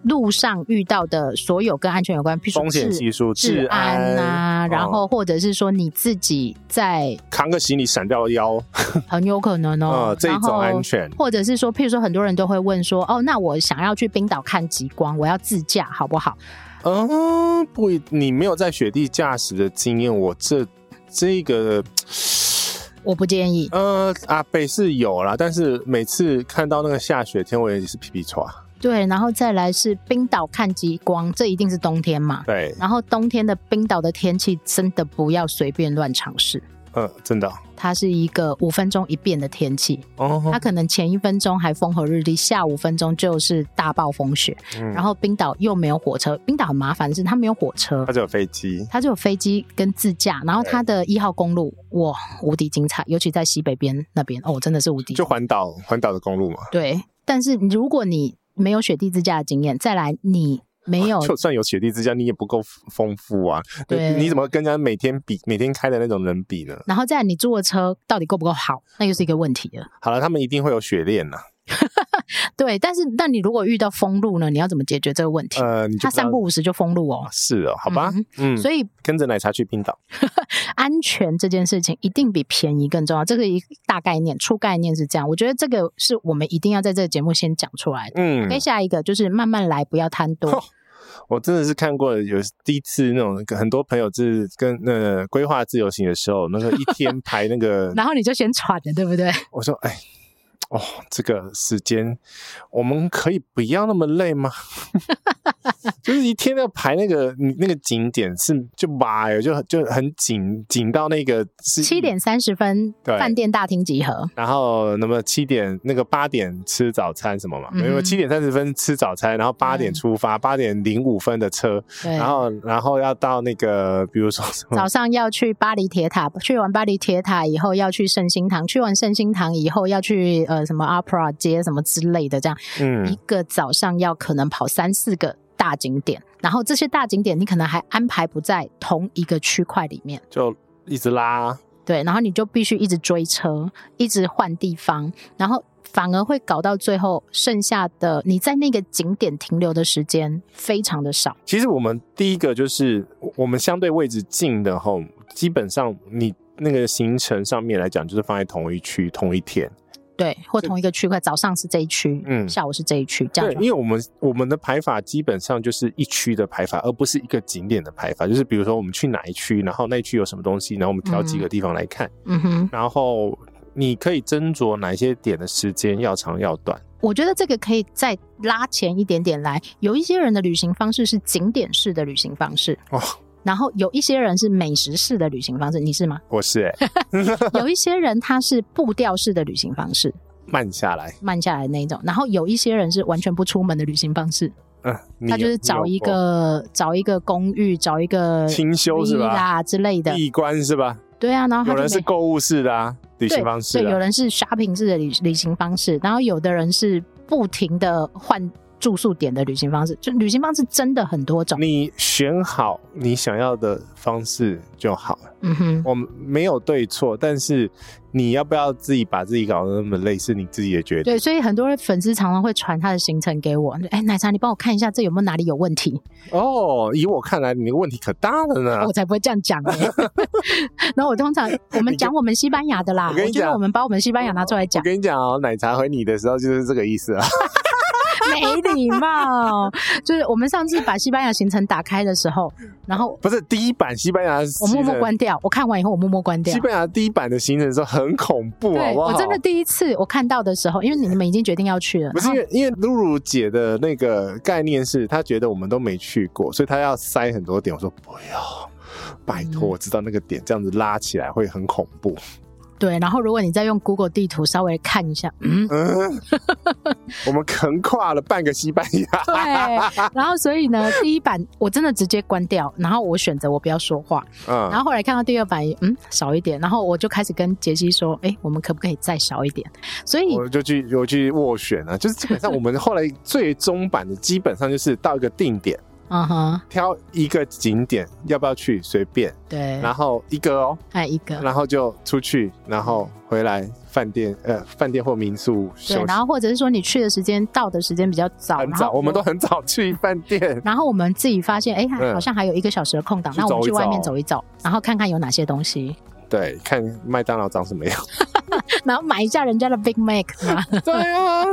路上遇到的所有跟安全有关，譬如说风险系数、治安啊，然后或者是说你自己在扛个行李闪掉腰，很有可能。哦，这种安全，或者是说，譬如说，很多人都会问说，哦，那我想要去冰岛看极光，我要自驾好不好？嗯，不，你没有在雪地驾驶的经验，我这这个我不建议。呃，阿北是有啦，但是每次看到那个下雪天，我也是皮皮剉。对，然后再来是冰岛看极光，这一定是冬天嘛？对。然后冬天的冰岛的天气真的不要随便乱尝试。嗯，真的，它是一个五分钟一变的天气。哦，它可能前一分钟还风和日丽，下五分钟就是大暴风雪。嗯，然后冰岛又没有火车，冰岛很麻烦的是它没有火车，它只有飞机，它只有飞机跟自驾。然后它的一号公路哇，无敌精彩，尤其在西北边那边哦，真的是无敌。就环岛环岛的公路嘛。对，但是如果你没有雪地自驾的经验，再来你。没有，就算有雪地自驾，你也不够丰富啊。对，你怎么跟人家每天比、每天开的那种人比呢？然后再来，你租的车到底够不够好，那又是一个问题了。好了，他们一定会有雪链呐。对，但是那你如果遇到封路呢？你要怎么解决这个问题？呃，他三不五时就封路哦。是哦，好吧，嗯，嗯，所以跟着奶茶去冰岛，安全这件事情一定比便宜更重要。这个一大概念、初概念是这样，我觉得这个是我们一定要在这个节目先讲出来的。嗯，跟下一个就是慢慢来，不要贪多。我真的是看过有第一次那种很多朋友是跟那个规划自由行的时候，那个一天排那个，然后你就先喘了，对不对？我说，哎。哦，这个时间我们可以不要那么累吗？就是一天要排那个你那个景点是就哇哟，就就很紧紧到那个是七点三十分饭店大厅集合，然后那么七点那个八点吃早餐什么嘛？没有七点三十分吃早餐，然后八点出发，八点零五分的车，然后然后要到那个比如说早上要去巴黎铁塔，去完巴黎铁塔以后要去圣心堂，去完圣心堂以后要去呃。什么 Opera 街什么之类的，这样，嗯，一个早上要可能跑三四个大景点，然后这些大景点你可能还安排不在同一个区块里面，就一直拉，对，然后你就必须一直追车，一直换地方，然后反而会搞到最后，剩下的你在那个景点停留的时间非常的少。其实我们第一个就是我们相对位置近的齁，基本上你那个行程上面来讲，就是放在同一区同一天。对，或同一个区块，早上是这一区，嗯，下午是这一区，这样。对，因为我们我们的排法基本上就是一区的排法，而不是一个景点的排法。就是比如说我们去哪一区，然后那一区有什么东西，然后我们挑几个地方来看，嗯哼，然后你可以斟酌哪些点的时间要长要短。我觉得这个可以再拉前一点点来。有一些人的旅行方式是景点式的旅行方式哦。然后有一些人是美食式的旅行方式，你是吗？我是哎、欸。有一些人他是步调式的旅行方式，慢下来，慢下来那一种。然后有一些人是完全不出门的旅行方式，嗯，他就是找一个找一个公寓，找一个清修是吧之类的，闭关是吧？对啊，然后他有人是购物式的啊，旅行方式、啊，对，有人是 shopping 式的旅旅行方式，然后有的人是不停的换。住宿点的旅行方式，就旅行方式真的很多种。你选好你想要的方式就好了。嗯哼，我们没有对错，但是你要不要自己把自己搞得那么累，是你自己的决定。对，所以很多人粉丝常常会传他的行程给我。哎、欸，奶茶，你帮我看一下，这有没有哪里有问题？哦，以我看来，你的问题可大了呢。我才不会这样讲呢。然后我通常我们讲我们西班牙的啦，我跟你讲，我们把我们西班牙拿出来讲。我跟你讲哦，奶茶回你的时候就是这个意思啊。没礼貌，就是我们上次把西班牙行程打开的时候，然后不是第一版西班牙，我默默关掉。我看完以后，我默默关掉。西班牙第一版的行程的时候很恐怖，好不好？我真的第一次我看到的时候，因为你们已经决定要去了，不是因为因为露露姐的那个概念是她觉得我们都没去过，所以她要塞很多点。我说不要，拜托，我知道那个点这样子拉起来会很恐怖。对，然后如果你再用 Google 地图稍微看一下，嗯，嗯 我们横跨了半个西班牙。对，然后所以呢，第一版我真的直接关掉，然后我选择我不要说话。嗯，然后后来看到第二版，嗯，少一点，然后我就开始跟杰西说，哎，我们可不可以再少一点？所以我就去我去斡旋啊，就是基本上我们后来最终版的基本上就是到一个定点。嗯哼，挑一个景点要不要去？随便，对，然后一个哦，哎一个，然后就出去，然后回来饭店呃饭店或民宿休息，对，然后或者是说你去的时间到的时间比较早，很早，我们都很早去饭店，然后我们自己发现哎好像还有一个小时的空档，那我们去外面走一走，然后看看有哪些东西，对，看麦当劳长什么样，然后买一下人家的 Big Mac 嘛，对啊，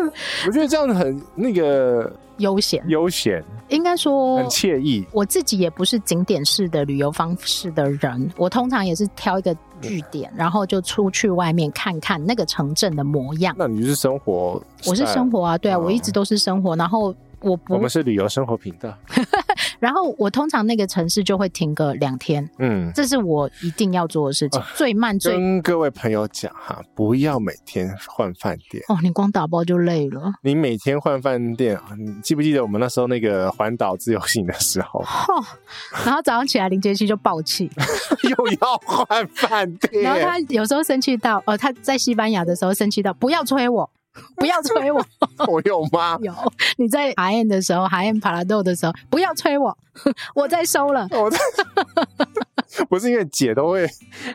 我觉得这样很那个。悠闲，悠闲，应该说很惬意。我自己也不是景点式的旅游方式的人，我通常也是挑一个据点，然后就出去外面看看那个城镇的模样。那你是生活？我是生活啊，对啊，哦、我一直都是生活，然后。我不，我们是旅游生活频道，然后我通常那个城市就会停个两天，嗯，这是我一定要做的事情。最慢最跟各位朋友讲哈，不要每天换饭店哦，你光打包就累了。你每天换饭店，你记不记得我们那时候那个环岛自由行的时候？哦，然后早上起来林杰西就爆气，又要换饭店。然后他有时候生气到，呃，他在西班牙的时候生气到，不要催我。不要催我，我有吗？有，你在海燕的时候，海燕帕拉豆的时候，不要催我，我在收了。我在不是因为姐都会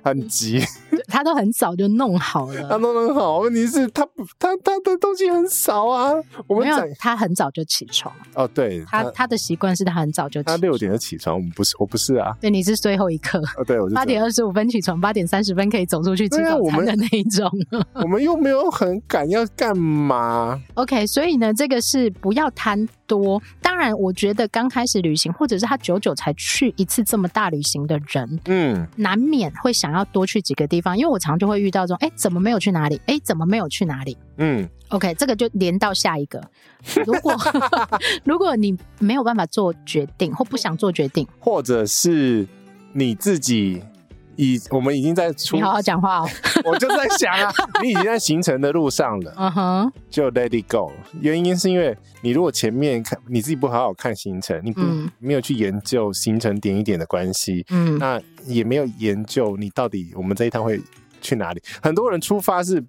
很急，她都很早就弄好了，她都弄好。问题是她她她的东西很少啊。我们没有，她很早就起床。哦，对，她她的习惯是她很早就起床，她六点就起床。我们不是，我不是啊。对，你是最后一刻。哦，对，我是八点二十五分起床，八点三十分可以走出去吃早餐的那一种。我们又没有很赶要干嘛？OK，所以呢，这个是不要贪多。当然，我觉得刚开始旅行，或者是他久久才去一次这么大旅行的人，嗯，难免会想要多去几个地方。因为我常常就会遇到这种，哎，怎么没有去哪里？哎，怎么没有去哪里？嗯，OK，这个就连到下一个。如果 如果你没有办法做决定，或不想做决定，或者是你自己。已，我们已经在出。你好好讲话哦。我就在想啊，你已经在行程的路上了。嗯哼。就 let it go。原因是因为你如果前面看你自己不好好看行程，你不、嗯、没有去研究行程点一点的关系，嗯，那也没有研究你到底我们这一趟会去哪里。很多人出发是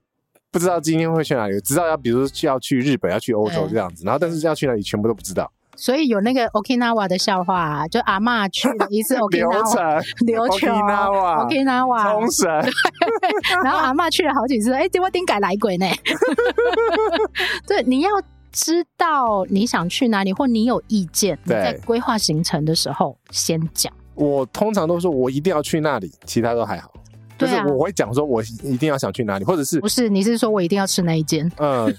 不知道今天会去哪里，知道要比如说要去日本，要去欧洲这样子，然后但是要去哪里全部都不知道。所以有那个 Okinawa 的笑话，啊，就阿嬷去了一次 Okinawa，琉球，Okinawa，冲绳，然后阿嬷去了好几次，哎，结果丁改来鬼呢？对，你要知道你想去哪里，或你有意见，你在规划行程的时候先讲。我通常都说我一定要去那里，其他都还好。就是我会讲说，我一定要想去哪里，或者是不是？你是说我一定要吃那一间？嗯，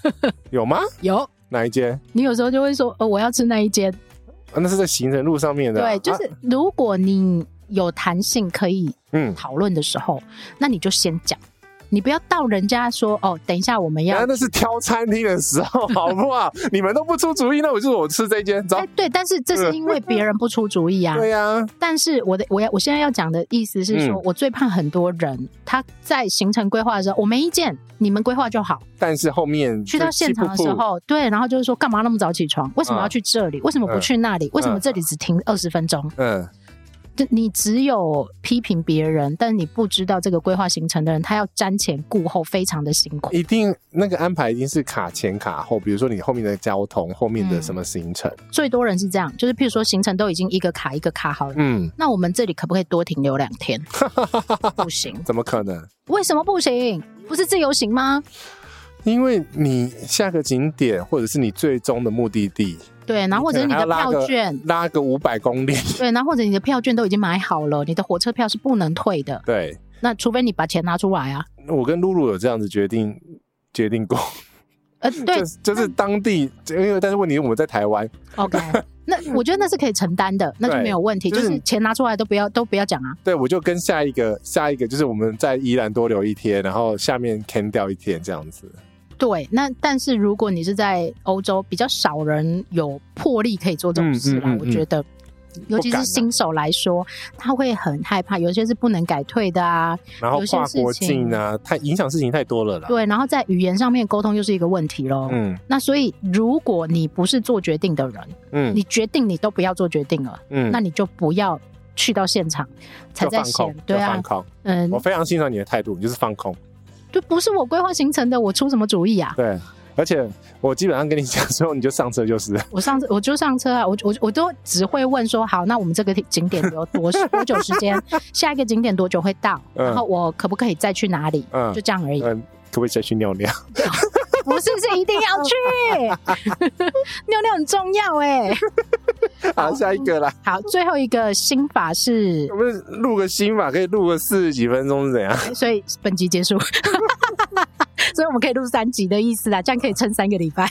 有吗？有哪一间？你有时候就会说，呃，我要吃那一间。啊，那是在行人路上面的啊。对，就是如果你有弹性可以嗯讨论的时候，嗯，那你就先讲。你不要到人家说哦，等一下我们要，那是挑餐厅的时候，好不好？你们都不出主意，那我就我吃这间。走。欸，对，但是这是因为别人不出主意啊。对呀。但是我的我要我现在要讲的意思是说，我最怕很多人他在行程规划的时候，我没意见，你们规划就好。但是后面去到现场的时候，对，然后就是说干嘛那么早起床？为什么要去这里？为什么不去那里？为什么这里只停二十分钟？嗯。你只有批评别人，但你不知道这个规划行程的人，他要瞻前顾后，非常的辛苦。一定那个安排一定是卡前卡后，比如说你后面的交通，后面的什么行程。嗯、最多人是这样，就是譬如说行程都已经一个卡一个卡好了，嗯，那我们这里可不可以多停留两天？不行，怎么可能？为什么不行？不是自由行吗？因为你下个景点，或者是你最终的目的地。对，然后或者你的票券拉个五百公里，对，然后或者你的票券都已经买好了，你的火车票是不能退的。对，那除非你把钱拿出来啊。我跟露露有这样子决定，决定过。呃，对，就是、就是当地，因为但是问题我们在台湾。OK，那我觉得那是可以承担的，那就没有问题。就是钱拿出来都不要都不要讲啊。对，我就跟下一个下一个就是我们在宜兰多留一天，然后下面 can 掉一天这样子。对，那但是如果你是在欧洲，比较少人有魄力可以做这种事啦。嗯嗯嗯嗯、我觉得，尤其是新手来说，他会很害怕。有些是不能改退的啊，然后跨国境啊，太影响事情太多了啦。对，然后在语言上面沟通又是一个问题喽。嗯，那所以如果你不是做决定的人，嗯，你决定你都不要做决定了，嗯，那你就不要去到现场才在想，对啊。嗯，我非常欣赏你的态度，你就是放空。就不是我规划行程的，我出什么主意啊？对，而且我基本上跟你讲之后，你就上车就是。我上车我就上车啊，我我我都只会问说，好，那我们这个景点有多 多久时间？下一个景点多久会到？嗯、然后我可不可以再去哪里？嗯，就这样而已。嗯，可不可以再去尿尿？不是，是一定要去，尿尿很重要哎。好，下一个啦。好，最后一个心法是，我们录个心法可以录个四十几分钟是怎样？所以本集结束，所以我们可以录三集的意思啦，这样可以撑三个礼拜。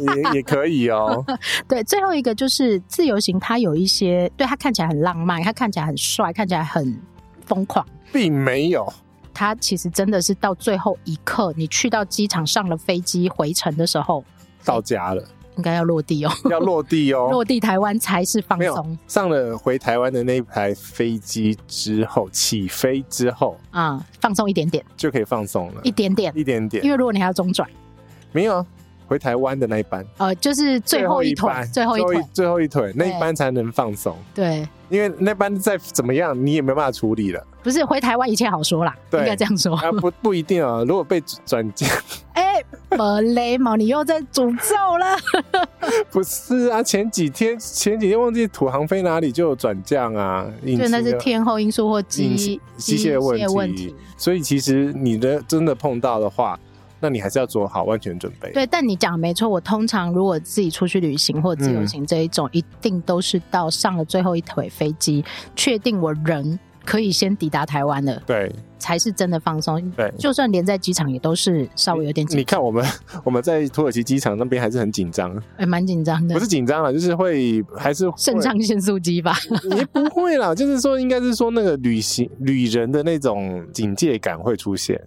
也也可以哦。对，最后一个就是自由行，它有一些，对，它看起来很浪漫，它看起来很帅，看起来很疯狂，并没有。它其实真的是到最后一刻，你去到机场上了飞机回程的时候，到家了，应该要落地哦，要落地哦，落地台湾才是放松。上了回台湾的那一台飞机之后，起飞之后啊、嗯，放松一点点就可以放松了，一点点，一点点。因为如果你还要中转，没有回台湾的那一班，呃，就是最后一腿，最后一腿，最后一腿那一班才能放松。对。因为那班再怎么样，你也没办法处理了。不是回台湾一切好说啦，对，应该这样说。啊，不不一定啊，如果被转降，哎、欸，没雷毛，你又在诅咒了。不是啊，前几天前几天忘记土航飞哪里就有转降啊，就，那是天候因素或机机械问题。所以其实你的真的碰到的话。那你还是要做好万全准备。对，但你讲没错。我通常如果自己出去旅行或自由行这一种，嗯，一定都是到上了最后一腿飞机，确定我人可以先抵达台湾了。对。才是真的放松。对，就算连在机场也都是稍微有点紧张。你看我们 我们在土耳其机场那边还是很紧张，还蛮紧张的。不是紧张了，就是会还是肾上腺素激吧。也不会啦，就是说应该是说那个旅行旅人的那种警戒感会出现。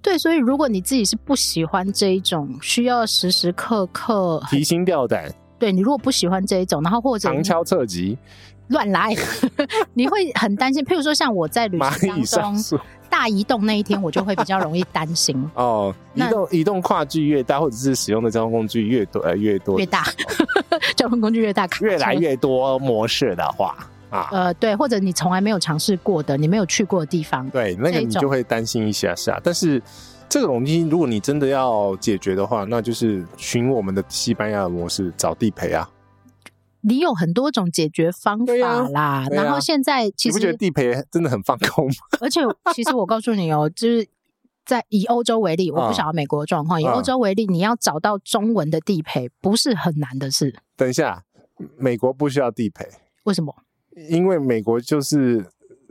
对，所以如果你自己是不喜欢这一种需要时时刻刻提心吊胆，对，你如果不喜欢这一种，然后或者旁敲侧击乱来，你会很担心。譬如说像我在旅行当中。大移动那一天，我就会比较容易担心 哦。移动移动跨距越大，或者是使用的交通工具越多，呃，越多越大，交通工具越大，越来越多模式的话啊，呃，对，或者你从来没有尝试过的，你没有去过的地方，对，那个你就会担心一下下。但是这个东西，如果你真的要解决的话，那就是寻我们的西班牙的模式，找地陪啊。你有很多种解决方法啦。啊啊、然后现在其实你不觉得地陪真的很放空吗？而且其实我告诉你哦，就是在以欧洲为例，我不晓得美国的状况。嗯、以欧洲为例，你要找到中文的地陪不是很难的事。等一下，美国不需要地陪，为什么？因为美国就是。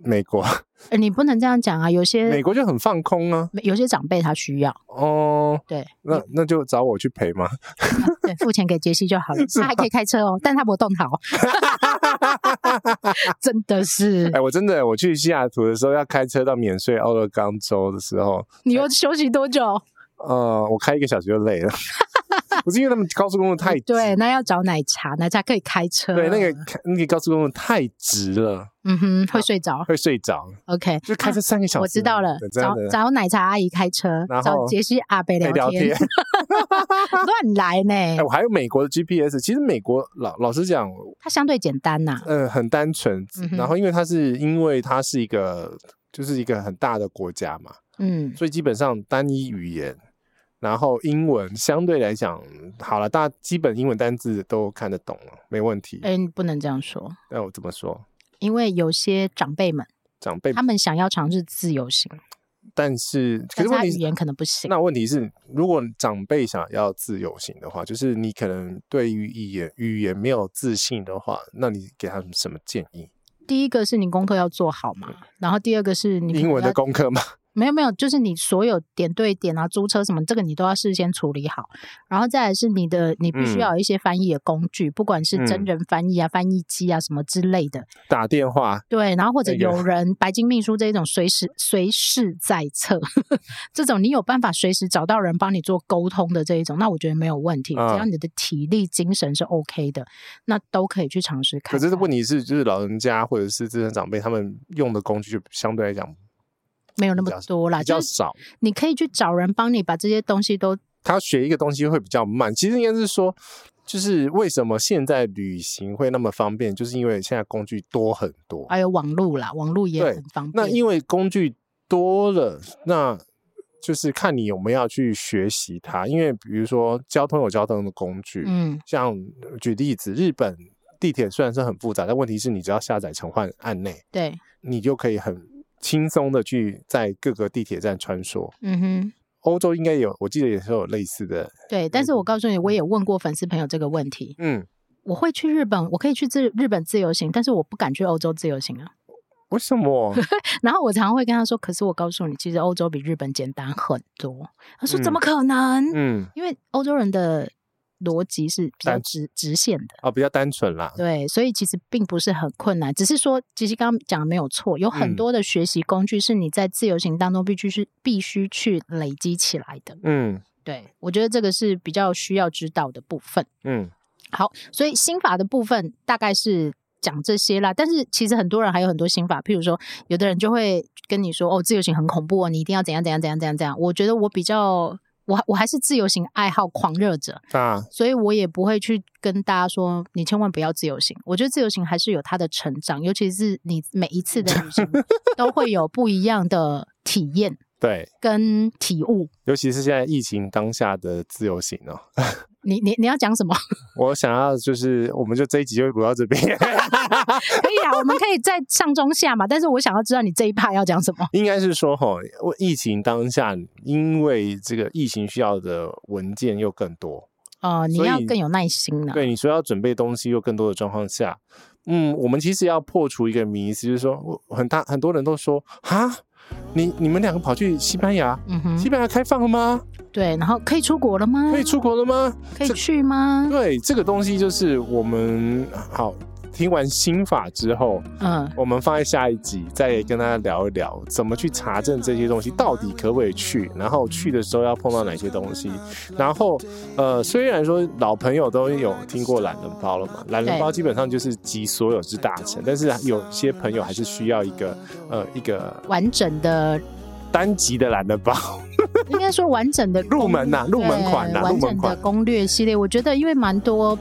美国，欸，你不能这样讲啊！有些美国就很放空啊，有些长辈他需要哦。对，那那就找我去陪嘛。对，付钱给杰西就好了。他还可以开车哦，但他不动逃。真的是，哎，我真的，我去西雅图的时候要开车到免税奥勒冈州的时候，你又休息多久？呃，我开一个小时就累了。不是因为他们高速公路太直，对，那要找奶茶，奶茶可以开车。对，那个那个高速公路太直了，嗯哼，会睡着，会睡着。OK，就开车三个小时，我知道了。找找奶茶阿姨开车，找杰西阿伯聊天，乱来呢。哎，我还有美国的 GPS，其实美国老老实讲，它相对简单呐，嗯，很单纯。然后因为它是因为它是一个就是一个很大的国家嘛，嗯，所以基本上单一语言。然后英文相对来讲好了，大家基本英文单字都看得懂了，没问题。哎，你不能这样说。那我怎么说？因为有些长辈们，长辈他们想要尝试自由行，但是可是他语言可能不行。那问题是，如果长辈想要自由行的话，就是你可能对于语言语言没有自信的话，那你给他们什么建议？第一个是你功课要做好嘛，然后第二个是你英文的功课嘛。没有没有，就是你所有点对点啊，租车什么，这个你都要事先处理好。然后再来是你的，你必须要有一些翻译的工具，嗯、不管是真人翻译啊、嗯、翻译机啊什么之类的。打电话。对，然后或者有人、那个、白金秘书这一种随时随时在侧，这种你有办法随时找到人帮你做沟通的这一种，那我觉得没有问题。嗯、只要你的体力精神是 OK 的，那都可以去尝试看看。可是问题是，就是老人家或者是资深长辈他们用的工具就相对来讲。没有那么多啦，比较少。你可以去找人帮你把这些东西都。他学一个东西会比较慢，其实应该是说，就是为什么现在旅行会那么方便，就是因为现在工具多很多，还有网络啦，网络也很方便。那因为工具多了，那就是看你有没有要去学习它。因为比如说交通有交通的工具，嗯，像举例子，日本地铁虽然是很复杂，但问题是你只要下载成换按内，对，你就可以很。轻松的去在各个地铁站穿梭。嗯哼，欧洲应该有，我记得也是有类似的。对，但是我告诉你，我也问过粉丝朋友这个问题。嗯，我会去日本，我可以去自日本自由行，但是我不敢去欧洲自由行啊。为什么？然后我常常会跟他说，可是我告诉你，其实欧洲比日本简单很多。他说怎么可能？嗯，因为欧洲人的。逻辑是比较直直线的哦，比较单纯啦。对，所以其实并不是很困难，只是说，其实刚刚讲的没有错，有很多的学习工具是你在自由行当中必须是必须去累积起来的。嗯，对，我觉得这个是比较需要知道的部分。嗯，好，所以心法的部分大概是讲这些啦。但是其实很多人还有很多心法，譬如说，有的人就会跟你说：“哦，自由行很恐怖哦，你一定要怎样怎样怎样怎样怎样。”我觉得我比较。我我还是自由行爱好狂热者啊，所以我也不会去跟大家说，你千万不要自由行。我觉得自由行还是有它的成长，尤其是你每一次的旅行 都会有不一样的体验，对，跟体悟。尤其是现在疫情当下的自由行哦。你你你要讲什么？我想要就是，我们就这一集就录到这边。可以啊，我们可以在上中下嘛。但是我想要知道你这一趴要讲什么。应该是说哈，疫情当下，因为这个疫情需要的文件又更多哦、呃，你要更有耐心了。对，你说要准备东西又更多的状况下，嗯，我们其实要破除一个迷思，就是说，很大很多人都说哈。你你们两个跑去西班牙，嗯哼，西班牙开放了吗？对，然后可以出国了吗？可以出国了吗？可以去吗？对，这个东西就是我们好。听完心法之后，嗯，我们放在下一集再跟大家聊一聊，怎么去查证这些东西到底可不可以去，然后去的时候要碰到哪些东西。然后，呃，虽然说老朋友都有听过懒人包了嘛，懒人包基本上就是集所有之大成，但是有些朋友还是需要一个呃一个完整的单集的懒人包，应该说完整的入门呐、啊，入门款呐、啊，完整的攻略系列。我觉得因为蛮多。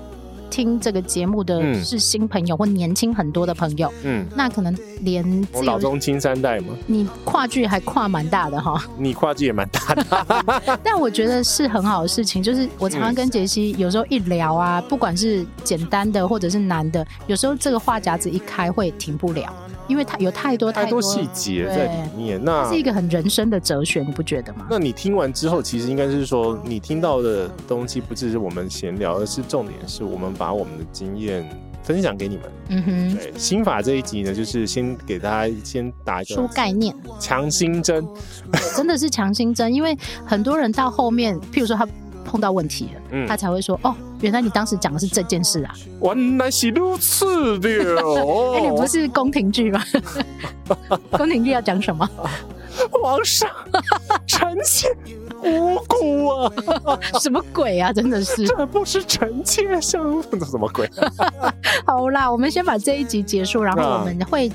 听这个节目的是新朋友或年轻很多的朋友，嗯，那可能连我老中青三代嘛，你跨距还跨蛮大的哈，你跨距也蛮大的，但我觉得是很好的事情，就是我常常跟杰西有时候一聊啊，不管是简单的或者是难的，有时候这个话匣子一开会停不了。因为它有太多太多细节在里面，那是一个很人生的哲学，你不觉得吗？那你听完之后，其实应该是说，你听到的东西不只是我们闲聊，而是重点是我们把我们的经验分享给你们。嗯哼，对，心法这一集呢，就是先给大家先打一个出概念，强心针，真的是强心针，因为很多人到后面，譬如说他。碰到问题了，嗯、他才会说：“哦，原来你当时讲的是这件事啊！”原来是如此的哦。哎、欸，你不是宫廷剧吗？宫廷剧要讲什么？皇上，臣妾无辜啊！什么鬼啊！真的是，这不是臣妾相，这，什么鬼？好啦，我们先把这一集结束，然后我们会。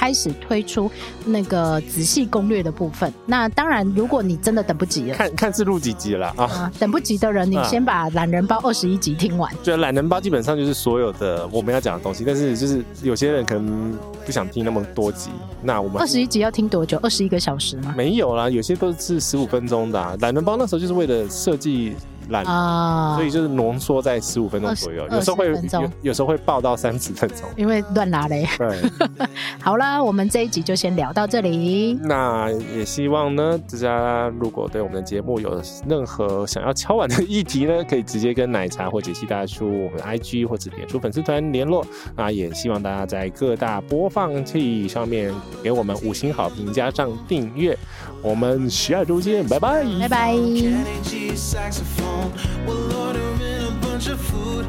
开始推出那个仔细攻略的部分。那当然，如果你真的等不及了，看看是录几集了啊，啊？等不及的人，你先把懒人包二十一集听完。对，懒人包基本上就是所有的我们要讲的东西，但是就是有些人可能不想听那么多集。那我们二十一集要听多久？二十一个小时吗？没有啦，有些都是十五分钟的啊。懒人包那时候就是为了设计。啊，所以就是浓缩在十五分钟左右，有时候会有有时候会爆到三十分钟，因为乱拉嘞。对，好啦，我们这一集就先聊到这里。那也希望呢，大家如果对我们的节目有任何想要敲碗的议题呢，可以直接跟奶茶或杰西大叔我们的 IG 或者脸书粉丝团联络。那也希望大家在各大播放器上面给我们五星好评，加上订阅。我们下周见，拜拜，拜拜。home. We'll order in a bunch of food.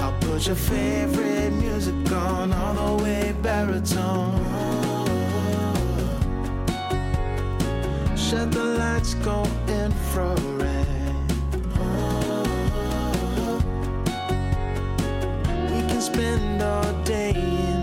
I'll put your favorite music on all the way baritone. Shut the lights, go infrared. We can spend all day